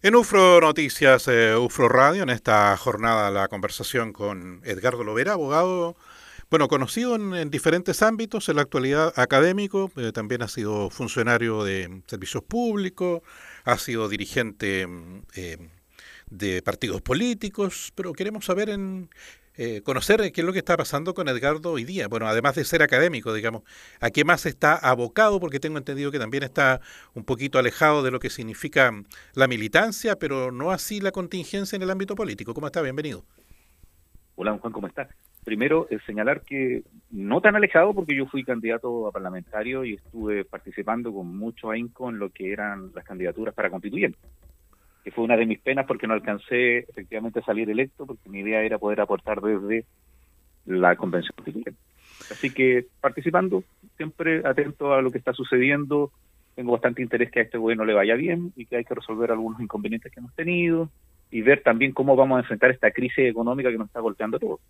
En UFRO Noticias, eh, UFRO Radio, en esta jornada la conversación con Edgardo Lovera, abogado, bueno, conocido en, diferentes ámbitos, en la actualidad académico, eh, también ha sido funcionario de servicios públicos, ha sido dirigente mm, eh, de partidos políticos, pero queremos saber en eh, conocer qué es lo que está pasando con Edgardo hoy día. Bueno, además de ser académico, digamos, ¿a qué más está abocado? Porque tengo entendido que también está un poquito alejado de lo que significa la militancia, pero no así la contingencia en el ámbito político. ¿Cómo está? Bienvenido. Hola, Juan, ¿cómo está? Primero, eh, señalar que no tan alejado porque yo fui candidato a parlamentario y estuve participando con mucho ahínco en lo que eran las candidaturas para constituyentes fue una de mis penas porque no alcancé efectivamente a salir electo, porque mi idea era poder aportar desde la convención. Así que participando, siempre atento a lo que está sucediendo, tengo bastante interés que a este gobierno le vaya bien y que hay que resolver algunos inconvenientes que hemos tenido y ver también cómo vamos a enfrentar esta crisis económica que nos está golpeando a todos.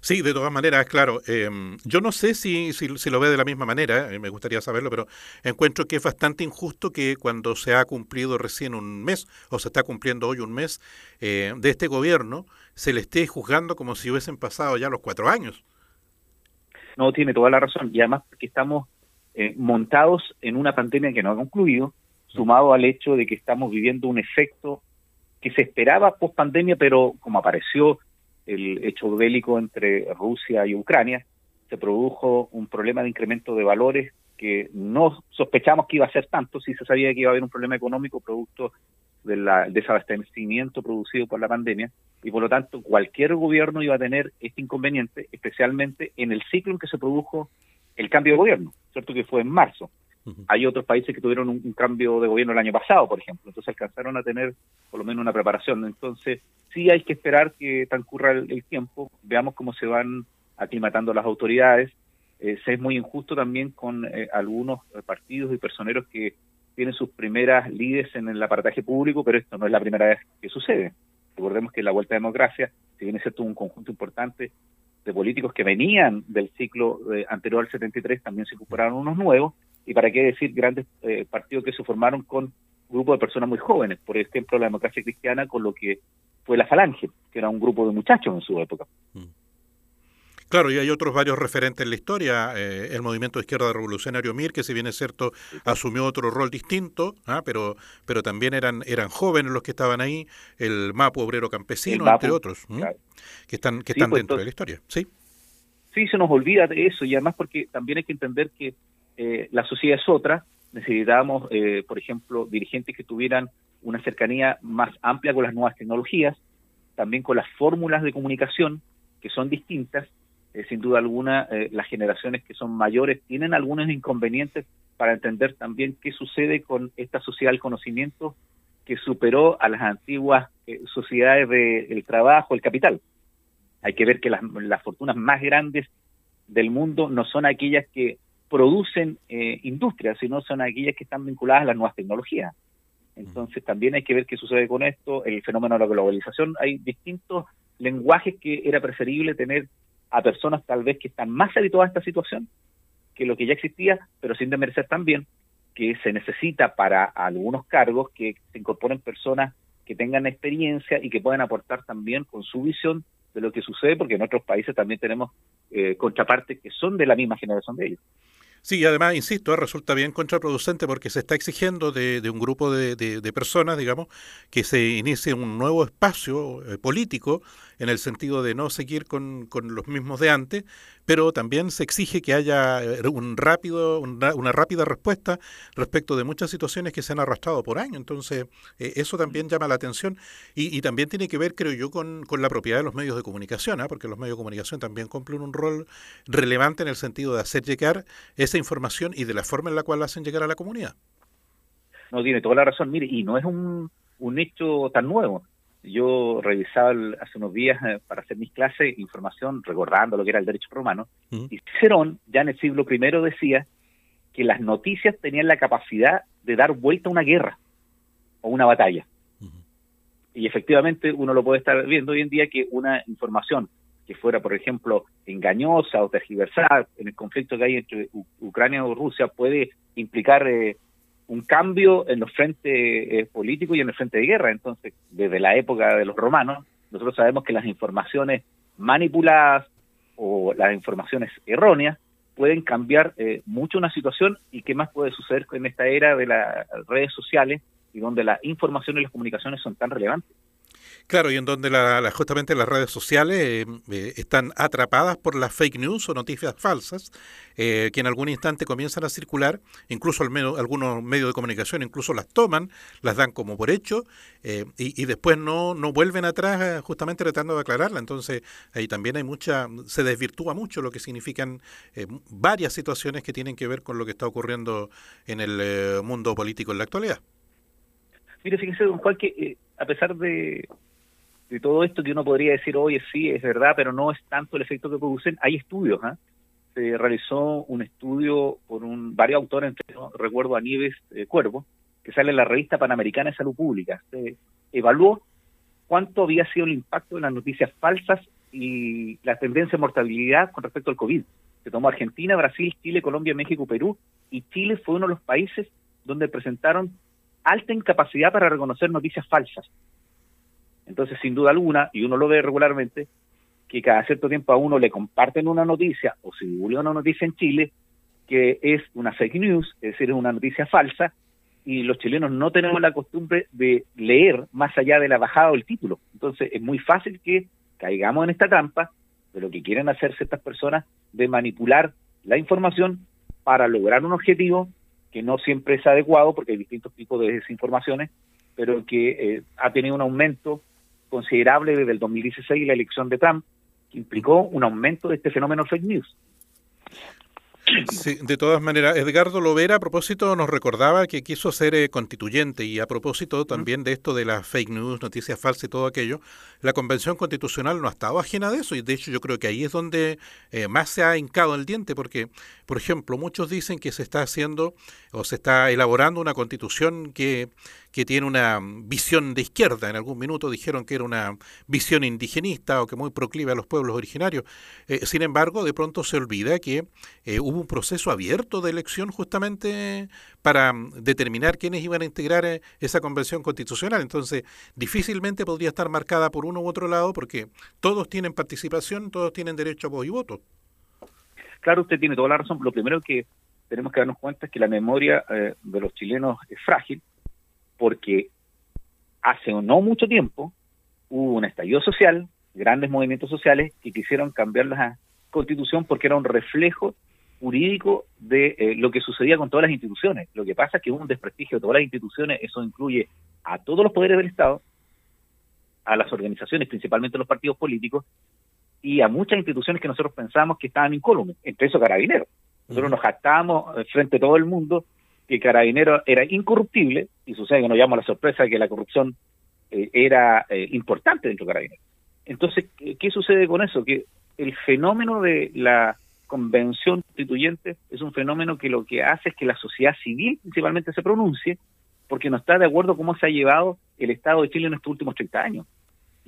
Sí, de todas maneras, claro. Em, yo no sé si, si, lo ve de la misma manera, eh, me gustaría saberlo, pero encuentro que es bastante injusto que cuando se ha cumplido recién un mes, o se está cumpliendo hoy un mes eh, de este gobierno, se le esté juzgando como si hubiesen pasado ya los cuatro años. No, tiene toda la razón. Y además porque estamos eh, montados en una pandemia que no ha concluido, sumado al hecho de que estamos viviendo un efecto que se esperaba post pandemia, pero como apareció el hecho bélico entre Rusia y Ucrania, se produjo un problema de incremento de valores que no sospechamos que iba a ser tanto si se sabía que iba a haber un problema económico producto del desabastecimiento producido por la pandemia y por lo tanto cualquier gobierno iba a tener este inconveniente, especialmente en el ciclo en que se produjo el cambio de gobierno, ¿cierto? Que fue en marzo. Hay otros países que tuvieron un, cambio de gobierno el año pasado, por ejemplo, entonces alcanzaron a tener por lo menos una preparación. Entonces, sí hay que esperar que transcurra el, tiempo, veamos cómo se van aclimatando las autoridades. Eh, es muy injusto también con eh, algunos partidos y personeros que tienen sus primeras líderes en el aparataje público, pero esto no es la primera vez que sucede. Recordemos que la Vuelta a Democracia, si bien es cierto un conjunto importante de políticos que venían del ciclo eh, anterior al 73, también se incorporaron unos nuevos, y para qué decir grandes eh, partidos que se formaron con grupos de personas muy jóvenes, por ejemplo la democracia cristiana con lo que fue la Falange, que era un grupo de muchachos en su época. Mm. Claro, y hay otros varios referentes en la historia. Eh, el movimiento de izquierda revolucionario MIR, que si bien es cierto, asumió otro rol distinto, ¿ah? pero, pero también eran, eran jóvenes los que estaban ahí. El MAPU obrero campesino, entre otros, que están, que están pues, dentro de la historia. Sí. Sí, se nos olvida de eso, y además porque también hay que entender que eh, la sociedad es otra. Necesitábamos, eh, por ejemplo, dirigentes que tuvieran una cercanía más amplia con las nuevas tecnologías, también con las fórmulas de comunicación, que son distintas, eh, sin duda alguna, eh, las generaciones que son mayores tienen algunos inconvenientes para entender también qué sucede con esta sociedad del conocimiento que superó a las antiguas sociedades del trabajo, el capital. Hay que ver que las, fortunas más grandes del mundo no son aquellas que producen industrias, sino son aquellas que están vinculadas a las nuevas tecnologías. Entonces también hay que ver qué sucede con esto, el fenómeno de la globalización. Hay distintos lenguajes que era preferible tener a personas tal vez que están más habituadas a esta situación que lo que ya existía, pero sin demerecer también que se necesita para algunos cargos que se incorporen personas que tengan experiencia y que puedan aportar también con su visión de lo que sucede, porque en otros países también tenemos eh, contrapartes que son de la misma generación de ellos. Sí, además, insisto, resulta bien contraproducente porque se está exigiendo de, un grupo de, de, personas, digamos, que se inicie un nuevo espacio eh, político en el sentido de no seguir con, con, los mismos de antes, pero también se exige que haya eh, un rápido, una, rápida respuesta respecto de muchas situaciones que se han arrastrado por años. Entonces, eh, eso también llama la atención y, y, también tiene que ver, creo yo, con, con la propiedad de los medios de comunicación, ¿ah? porque los medios de comunicación también cumplen un rol relevante en el sentido de hacer llegar esa información y de la forma en la cual la hacen llegar a la comunidad. No, tiene toda la razón. Mire, y no es un, un hecho tan nuevo yo revisaba hace unos días eh, para hacer mis clases información recordando lo que era el derecho romano, y Cicerón ya en el siglo I decía que las noticias tenían la capacidad de dar vuelta a una guerra o una batalla. Y efectivamente uno lo puede estar viendo hoy en día que una información que fuera, por ejemplo, engañosa o tergiversada en el conflicto que hay entre Ucrania o Rusia puede implicar eh, un cambio en los frentes eh, políticos y en el frente de guerra. Entonces, desde la época de los romanos, nosotros sabemos que las informaciones manipuladas o las informaciones erróneas pueden cambiar eh, mucho una situación y qué más puede suceder en esta era de las redes sociales y donde la información y las comunicaciones son tan relevantes. Claro, y en donde la, justamente las redes sociales eh, eh, están atrapadas por las fake news o noticias falsas eh, que en algún instante comienzan a circular, incluso al menos, algunos medios de comunicación incluso las toman, las dan como por hecho y, después no, no vuelven atrás justamente tratando de aclararla. Entonces ahí también hay mucha, se desvirtúa mucho lo que significan varias situaciones que tienen que ver con lo que está ocurriendo en el mundo político en la actualidad. Mire, fíjese, don Juan, que a pesar de, de todo esto que uno podría decir, oye, sí, es verdad, pero no es tanto el efecto que producen, hay estudios. ¿ah? Se realizó un estudio por un, varios autores, entre, recuerdo a Nieves eh, Cuervo, que sale en la revista Panamericana de Salud Pública. Se evaluó cuánto había sido el impacto de las noticias falsas y la tendencia de mortalidad con respecto al COVID. Se tomó Argentina, Brasil, Chile, Colombia, México, Perú, y Chile fue uno de los países donde presentaron alta incapacidad para reconocer noticias falsas. Entonces, sin duda alguna, y uno lo ve regularmente, que cada cierto tiempo a uno le comparten una noticia o se divulga una noticia en Chile que es una fake news, es decir, es una noticia falsa, y los chilenos no tenemos la costumbre de leer más allá de la bajada o el título. Entonces, es muy fácil que caigamos en esta trampa de lo que quieren hacer ciertas personas de manipular la información para lograr un objetivo que no siempre es adecuado porque hay distintos tipos de desinformaciones, pero que eh, ha tenido un aumento considerable desde el 2016 y la elección de Trump, que implicó un aumento de este fenómeno fake news. Sí, de todas maneras, Edgardo Lovera a propósito nos recordaba que quiso ser eh, constituyente y a propósito también de esto de las fake news, noticias falsas y todo aquello, la Convención Constitucional no ha estado ajena de eso y de hecho yo creo que ahí es donde eh, más se ha hincado el diente porque, por ejemplo, muchos dicen que se está haciendo o se está elaborando una constitución que que tiene una visión de izquierda. En algún minuto dijeron que era una visión indigenista o que muy proclive a los pueblos originarios. Eh, sin embargo, de pronto se olvida que eh, hubo un proceso abierto de elección justamente para mm, determinar quiénes iban a integrar eh, esa convención constitucional. Entonces, difícilmente podría estar marcada por uno u otro lado porque todos tienen participación, todos tienen derecho a voz y voto. Claro, usted tiene toda la razón. Lo primero que tenemos que darnos cuenta es que la memoria de los chilenos es frágil porque hace no mucho tiempo hubo un estallido social, grandes movimientos sociales que quisieron cambiar la constitución porque era un reflejo jurídico de eh, lo que sucedía con todas las instituciones. Lo que pasa es que hubo un desprestigio de todas las instituciones, eso incluye a todos los poderes del Estado, a las organizaciones, principalmente los partidos políticos, y a muchas instituciones que nosotros pensamos que estaban incólumes, entre eso carabineros. Nosotros nos jactamos eh, frente a todo el mundo que Carabinero era incorruptible, y sucede que nos llama la sorpresa de que la corrupción eh, era eh, importante dentro de Carabinero. Entonces, ¿qué, sucede con eso? Que el fenómeno de la convención constituyente es un fenómeno que lo que hace es que la sociedad civil principalmente se pronuncie porque no está de acuerdo cómo se ha llevado el Estado de Chile en estos últimos 30 años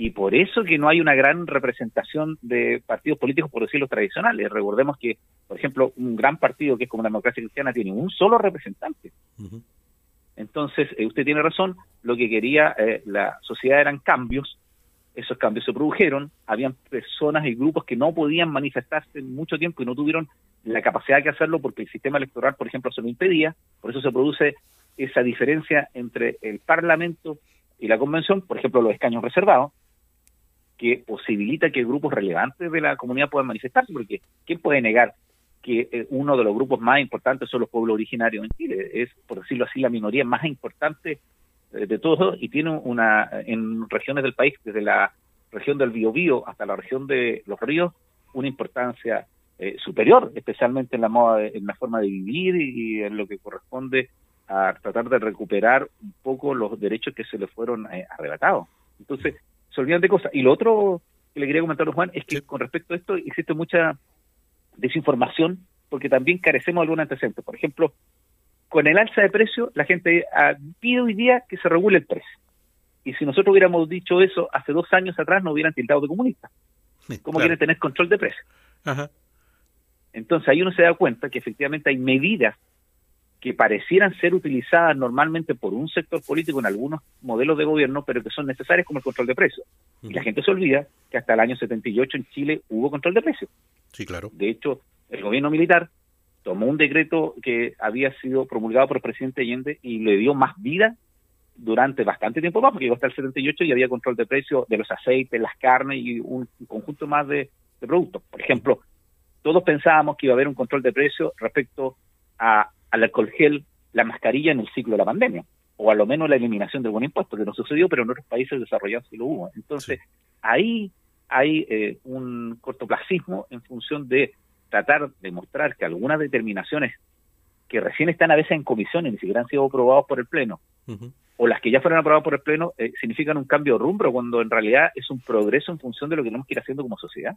y por eso que no hay una gran representación de partidos políticos, por decirlo tradicionales. Recordemos que, por ejemplo, un gran partido que es como la democracia cristiana tiene un solo representante. Entonces, eh, usted tiene razón, lo que quería eh, la sociedad eran cambios, esos cambios se produjeron, habían personas y grupos que no podían manifestarse en mucho tiempo y no tuvieron la capacidad de hacerlo porque el sistema electoral, por ejemplo, se lo impedía, por eso se produce esa diferencia entre el Parlamento y la Convención, por ejemplo, los escaños reservados, que posibilita que grupos relevantes de la comunidad puedan manifestarse, porque ¿quién puede negar que eh, uno de los grupos más importantes son los pueblos originarios en Chile? Es, por decirlo así, la minoría más importante eh, de todos y tiene una, en regiones del país, desde la región del Biobío hasta la región de los ríos, una importancia eh, superior, especialmente en la moda, en la forma de vivir y, en lo que corresponde a tratar de recuperar un poco los derechos que se le fueron arrebatados. Entonces, se olvidan de cosas. Y lo otro que le quería comentar a Juan es que con respecto a esto existe mucha desinformación porque también carecemos de algún antecedente. Por ejemplo, con el alza de precio, la gente pide hoy día que se regule el precio. Y si nosotros hubiéramos dicho eso hace dos años atrás, nos hubieran tildado de comunistas. ¿Cómo quieren tener control de precio? Entonces ahí uno se da cuenta que efectivamente hay medidas que parecieran ser utilizadas normalmente por un sector político en algunos modelos de gobierno, pero que son necesarias como el control de precios. Y la gente se olvida que hasta el año 78 en Chile hubo control de precios. Sí, claro. De hecho, el gobierno militar tomó un decreto que había sido promulgado por el presidente Allende y le dio más vida durante bastante tiempo más, porque llegó hasta el 78 y había control de precios de los aceites, las carnes y un, conjunto más de, productos. Por ejemplo, todos pensábamos que iba a haber un control de precios respecto a, al alcohol gel, la mascarilla en el ciclo de la pandemia, o a lo menos la eliminación del buen impuesto, que no sucedió, pero en otros países desarrollados sí lo hubo. Entonces, ahí hay eh, un cortoplacismo en función de tratar de mostrar que algunas determinaciones que recién están a veces en comisiones, ni siquiera han sido aprobados por el Pleno, o las que ya fueron aprobadas por el Pleno, eh, significan un cambio de rumbo, cuando en realidad es un progreso en función de lo que tenemos que ir haciendo como sociedad.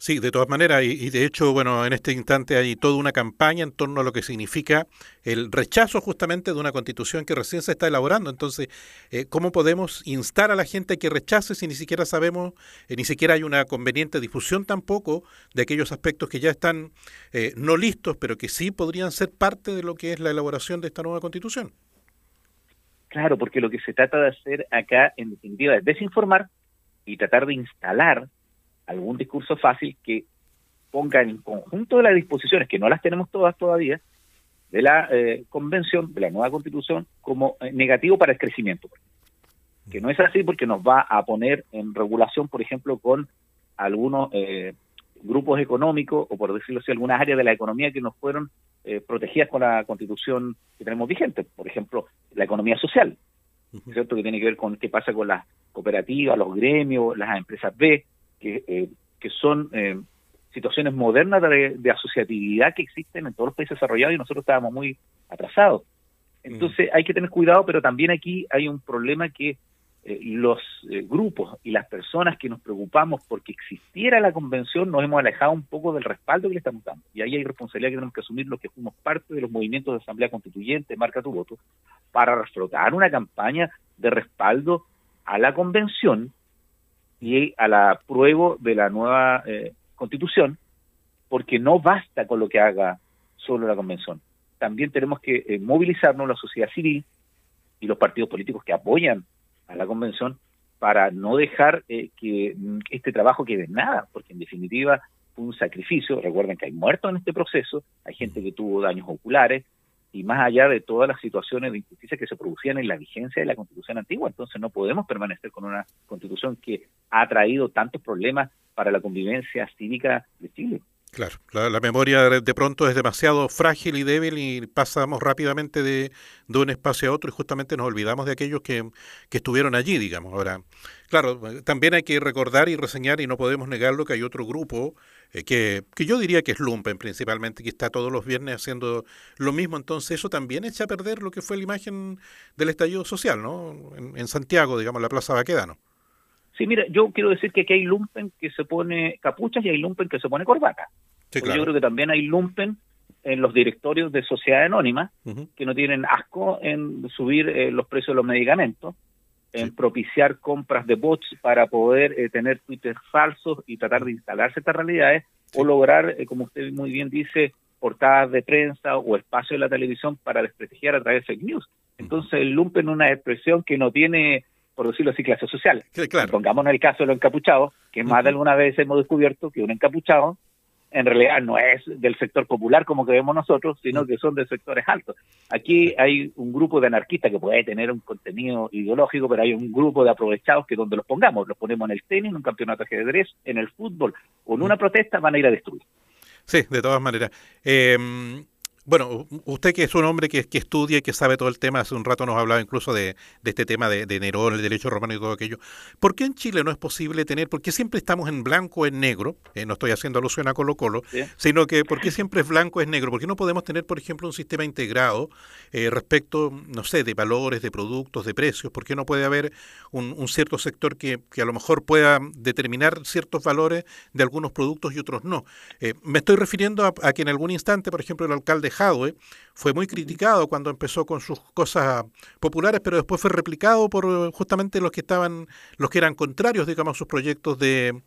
Sí, de todas maneras, y, de hecho, bueno, en este instante hay toda una campaña en torno a lo que significa el rechazo justamente de una constitución que recién se está elaborando. Entonces, eh, ¿cómo podemos instar a la gente a que rechace si ni siquiera sabemos, eh, ni siquiera hay una conveniente difusión tampoco de aquellos aspectos que ya están eh, no listos, pero que sí podrían ser parte de lo que es la elaboración de esta nueva constitución? Claro, porque lo que se trata de hacer acá, en definitiva, es desinformar y tratar de instalar algún discurso fácil que ponga en conjunto de las disposiciones, que no las tenemos todas todavía, de la eh, convención, de la nueva constitución, como eh, negativo para el crecimiento. Que no es así porque nos va a poner en regulación, por ejemplo, con algunos eh, grupos económicos, o por decirlo así, algunas áreas de la economía que nos fueron protegidas con la constitución que tenemos vigente. Por ejemplo, la economía social, ¿cierto? Que tiene que ver con qué pasa con las cooperativas, los gremios, las empresas B, que, eh, que son eh, situaciones modernas de, asociatividad que existen en todos los países desarrollados y nosotros estábamos muy atrasados. Entonces mm. hay que tener cuidado, pero también aquí hay un problema que eh, los grupos y las personas que nos preocupamos porque existiera la convención nos hemos alejado un poco del respaldo que le estamos dando. Y ahí hay responsabilidad que tenemos que asumir los que fuimos parte de los movimientos de asamblea constituyente, marca tu voto, para reflotar una campaña de respaldo a la convención y a la prueba de la nueva eh, constitución, porque no basta con lo que haga solo la convención. También tenemos que eh, movilizarnos la sociedad civil y los partidos políticos que apoyan a la convención para no dejar eh, que este trabajo quede en nada, porque en definitiva fue un sacrificio. Recuerden que hay muertos en este proceso, hay gente que tuvo daños oculares, y más allá de todas las situaciones de injusticia que se producían en la vigencia de la constitución antigua. Entonces no podemos permanecer con una constitución que ha traído tantos problemas para la convivencia cívica de Chile. Claro, la, memoria de, pronto es demasiado frágil y débil y pasamos rápidamente de, un espacio a otro y justamente nos olvidamos de aquellos que, que, estuvieron allí, digamos. Ahora, claro, también hay que recordar y reseñar y no podemos negarlo que hay otro grupo eh, que, que, yo diría que es Lumpen principalmente, que está todos los viernes haciendo lo mismo, entonces eso también echa a perder lo que fue la imagen del estallido social, ¿no? En, en Santiago, digamos, la Plaza Baquedano. Sí, mira, yo quiero decir que aquí hay lumpen que se pone capuchas y hay lumpen que se pone corbata. Yo creo que también hay lumpen en los directorios de sociedades anónimas que no tienen asco en subir eh, los precios de los medicamentos, en propiciar compras de bots para poder eh, tener Twitter falsos y tratar de instalarse estas realidades o lograr, eh, como usted muy bien dice, portadas de prensa o espacio de la televisión para desprestigiar a través de fake news. Entonces el lumpen es una expresión que no tiene por decirlo así, clase social. claro. Pongamos el caso de los encapuchados, que más de alguna vez hemos descubierto que un encapuchado en realidad no es del sector popular como que vemos nosotros, sino que son de sectores altos. Aquí hay un grupo de anarquistas que puede tener un contenido ideológico, pero hay un grupo de aprovechados que donde los pongamos, los ponemos en el tenis, en un campeonato de ajedrez, en el fútbol o en una protesta, van a ir a destruir. Sí, de todas maneras. Eh, bueno, usted que es un hombre que, que, estudia y que sabe todo el tema, hace un rato nos hablaba incluso de, este tema de, Nerón, el derecho romano y todo aquello. ¿Por qué en Chile no es posible tener, por qué siempre estamos en blanco o en negro? Eh, no estoy haciendo alusión a Colo Colo, sino que ¿por qué siempre es blanco o es negro? ¿Por qué no podemos tener, por ejemplo, un sistema integrado eh, respecto, no sé, de valores, de productos, de precios? ¿Por qué no puede haber un, cierto sector que, a lo mejor pueda determinar ciertos valores de algunos productos y otros no? Eh, me estoy refiriendo a, a que en algún instante, por ejemplo, el alcalde fue muy criticado cuando empezó con sus cosas populares, pero después fue replicado por justamente los que estaban, los que eran contrarios, digamos, a sus proyectos de,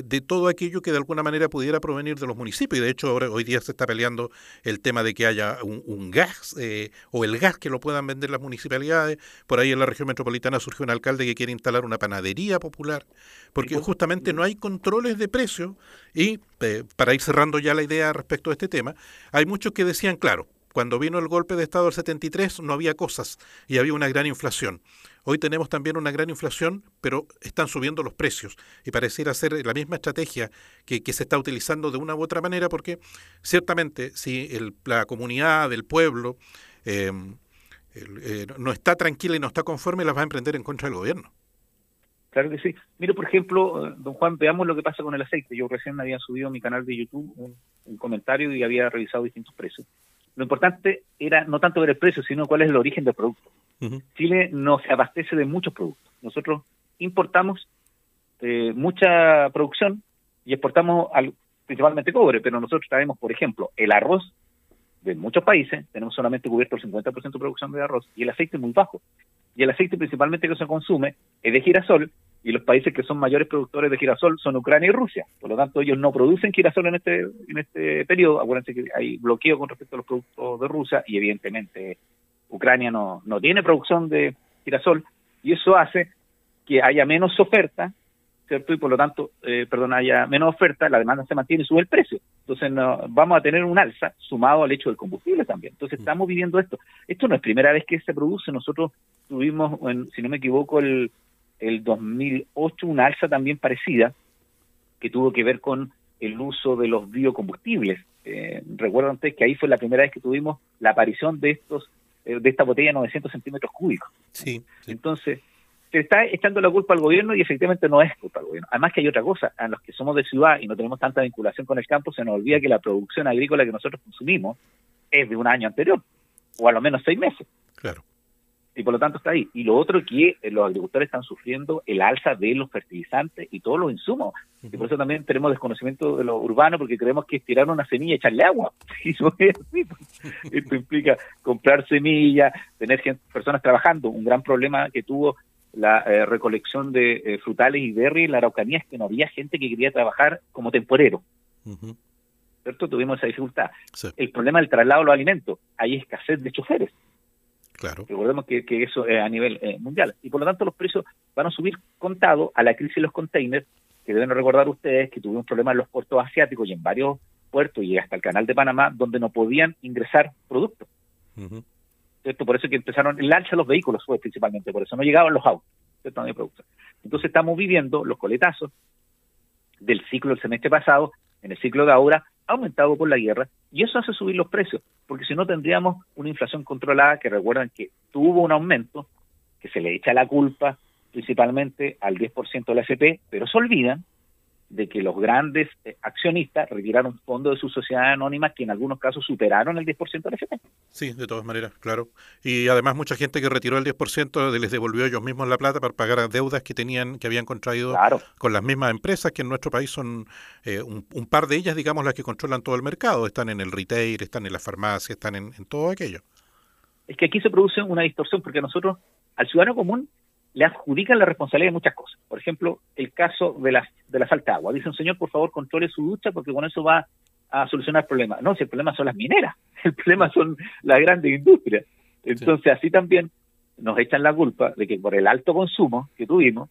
de, todo aquello que de alguna manera pudiera provenir de los municipios. Y de hecho, ahora, hoy día se está peleando el tema de que haya un, gas eh, o el gas que lo puedan vender las municipalidades. Por ahí en la región metropolitana surgió un alcalde que quiere instalar una panadería popular, porque justamente no hay controles de precios. Y eh, para ir cerrando ya la idea respecto a este tema, hay muchos que decían, claro, cuando vino el golpe de Estado del 73 no había cosas y había una gran inflación. Hoy tenemos también una gran inflación, pero están subiendo los precios y pareciera ser la misma estrategia que, se está utilizando de una u otra manera porque ciertamente si la comunidad, el pueblo, em, eh, no está tranquila y no está conforme, las va a emprender en contra del gobierno. Claro que sí. Mire, por ejemplo, eh, don Juan, veamos lo que pasa con el aceite. Yo recién había subido a mi canal de YouTube un comentario y había revisado distintos precios lo importante era no tanto ver el precio, sino cuál es el origen del producto. Chile no se abastece de muchos productos. Nosotros importamos eh, mucha producción y exportamos al, principalmente cobre, pero nosotros traemos, por ejemplo, el arroz de muchos países, tenemos solamente cubierto el 50% de producción de arroz, y el aceite es muy bajo. Y el aceite principalmente que se consume es de girasol, y los países que son mayores productores de girasol son Ucrania y Rusia. Por lo tanto, ellos no producen girasol en este en este periodo. Acuérdense que hay bloqueo con respecto a los productos de Rusia y evidentemente Ucrania no, no tiene producción de girasol y eso hace que haya menos oferta, ¿cierto? Y por lo tanto, eh, perdón, haya menos oferta, la demanda se mantiene y sube el precio. Entonces no, vamos a tener un alza sumado al hecho del combustible también. Entonces mm. estamos viviendo esto. Esto no es primera vez que se produce. Nosotros tuvimos, si no me equivoco, el el 2008 una alza también parecida que tuvo que ver con el uso de los biocombustibles. Eh, recuerdan ustedes que ahí fue la primera vez que tuvimos la aparición de estos eh, de esta botella de 900 centímetros cúbicos. Sí, Entonces, se está echando la culpa al gobierno y efectivamente no es culpa al gobierno. Además que hay otra cosa, a los que somos de ciudad y no tenemos tanta vinculación con el campo, se nos olvida que la producción agrícola que nosotros consumimos es de un año anterior, o a lo menos seis meses. Claro y por lo tanto está ahí. Y lo otro que eh, los agricultores están sufriendo el alza de los fertilizantes y todos los insumos. Y por eso también tenemos desconocimiento de lo urbano, porque creemos que es tirar una semilla y echarle agua. Y no es así. Pues. Esto implica comprar semillas, tener personas trabajando. Un gran problema que tuvo la eh, recolección de eh, frutales y berries en la Araucanía es que no había gente que quería trabajar como temporero. ¿Cierto? Tuvimos esa dificultad. El problema del traslado de los alimentos. Hay escasez de choferes. Recordemos que, eso es a nivel eh, mundial. Y por lo tanto los precios van a subir contado a la crisis de los containers, que deben recordar ustedes que tuvimos problemas en los puertos asiáticos y en varios puertos y hasta el canal de Panamá, donde no podían ingresar productos. Por eso que empezaron el alza de los vehículos fue principalmente, por eso no llegaban los autos. Entonces estamos viviendo los coletazos del ciclo del semestre pasado, en el ciclo de ahora, aumentado por la guerra, y eso hace subir los precios, porque si no tendríamos una inflación controlada que recuerdan que tuvo un aumento, que se le echa la culpa principalmente al 10% de la FP, pero se olvidan de que los grandes eh, accionistas retiraron fondos de sus sociedades anónimas que en algunos casos superaron el 10% del FP. Sí, de todas maneras, claro. Y además mucha gente que retiró el 10% les devolvió ellos mismos la plata para pagar deudas que tenían que habían contraído con las mismas empresas que en nuestro país son eh, un, par de ellas, digamos, las que controlan todo el mercado. Están en el retail, están en la farmacia, están en, en todo aquello. Es que aquí se produce una distorsión porque nosotros, al ciudadano común, le adjudican la responsabilidad de muchas cosas. Por ejemplo, el caso de la, de la falta de agua. Dicen, señor, por favor, controle su ducha porque con eso va a solucionar el problema. No, si el problema son las mineras, el problema son las grandes industrias. Entonces, así también nos echan la culpa de que por el alto consumo que tuvimos,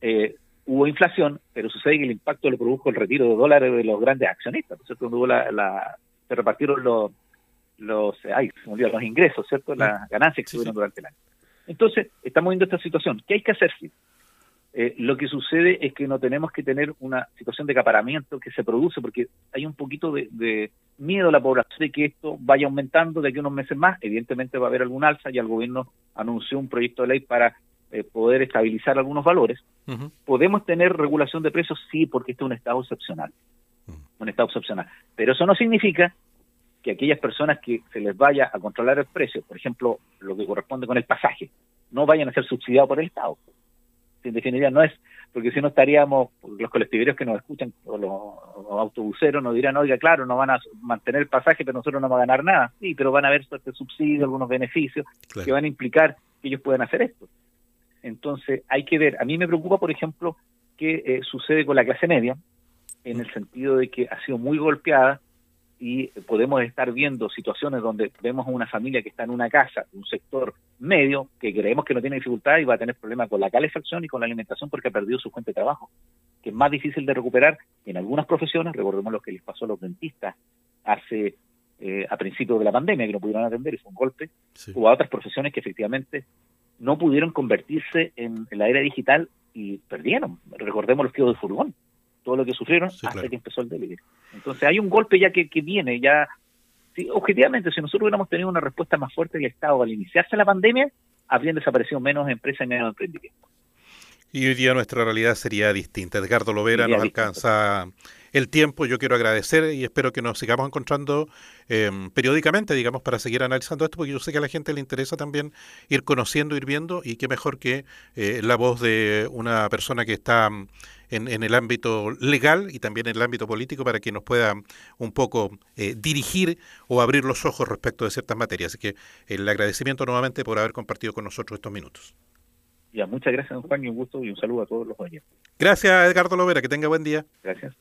eh, hubo inflación, pero sucede que el impacto lo produjo el retiro de dólares de los grandes accionistas. Entonces, cuando hubo la, se repartieron los, los, ay, los ingresos, ¿cierto? Las ganancias que tuvieron durante el año. Entonces, estamos viendo esta situación. ¿Qué hay que hacer? Eh, lo que sucede es que no tenemos que tener una situación de acaparamiento que se produce porque hay un poquito de, miedo a la población de que esto vaya aumentando de aquí a unos meses más. Evidentemente va a haber algún alza y el gobierno anunció un proyecto de ley para eh, poder estabilizar algunos valores. ¿Podemos tener regulación de precios? Sí, porque este es un estado excepcional. Un estado excepcional. Pero eso no significa que aquellas personas que se les vaya a controlar el precio, por ejemplo, lo que corresponde con el pasaje, no vayan a ser subsidiados por el Estado. En definitiva, no es, porque si no estaríamos, los colectiveros que nos escuchan, o los, autobuseros nos dirán, oiga, claro, no van a mantener el pasaje, pero nosotros no vamos a ganar nada. Sí, pero van a haber este subsidio, algunos beneficios que van a implicar que ellos puedan hacer esto. Entonces, hay que ver, a mí me preocupa, por ejemplo, qué eh, sucede con la clase media, en el sentido de que ha sido muy golpeada y podemos estar viendo situaciones donde vemos a una familia que está en una casa, un sector medio, que creemos que no tiene dificultad y va a tener problemas con la calefacción y con la alimentación porque ha perdido su fuente de trabajo, que es más difícil de recuperar en algunas profesiones, recordemos lo que les pasó a los dentistas hace eh, a principios de la pandemia, que no pudieron atender, y fue un golpe, o a otras profesiones que efectivamente no pudieron convertirse en, la era digital y perdieron. Recordemos los tíos de furgón, todo lo que sufrieron hasta que empezó el delivery. Entonces hay un golpe ya que, que viene, ya objetivamente, si nosotros hubiéramos tenido una respuesta más fuerte del Estado al iniciarse la pandemia, habrían desaparecido menos empresas y menos emprendimientos. Y hoy día nuestra realidad sería distinta. Edgardo Lovera nos alcanza el tiempo. Yo quiero agradecer y espero que nos sigamos encontrando em, periódicamente, digamos, para seguir analizando esto, porque yo sé que a la gente le interesa también ir conociendo, ir viendo, y qué mejor que eh, la voz de una persona que está en, en, el ámbito legal y también en el ámbito político para que nos pueda un poco eh, dirigir o abrir los ojos respecto de ciertas materias. Así que el agradecimiento nuevamente por haber compartido con nosotros estos minutos. Ya, muchas gracias, don Juan, y un gusto y un saludo a todos los oyentes. Gracias, Edgardo Lovera, que tenga buen día. Gracias.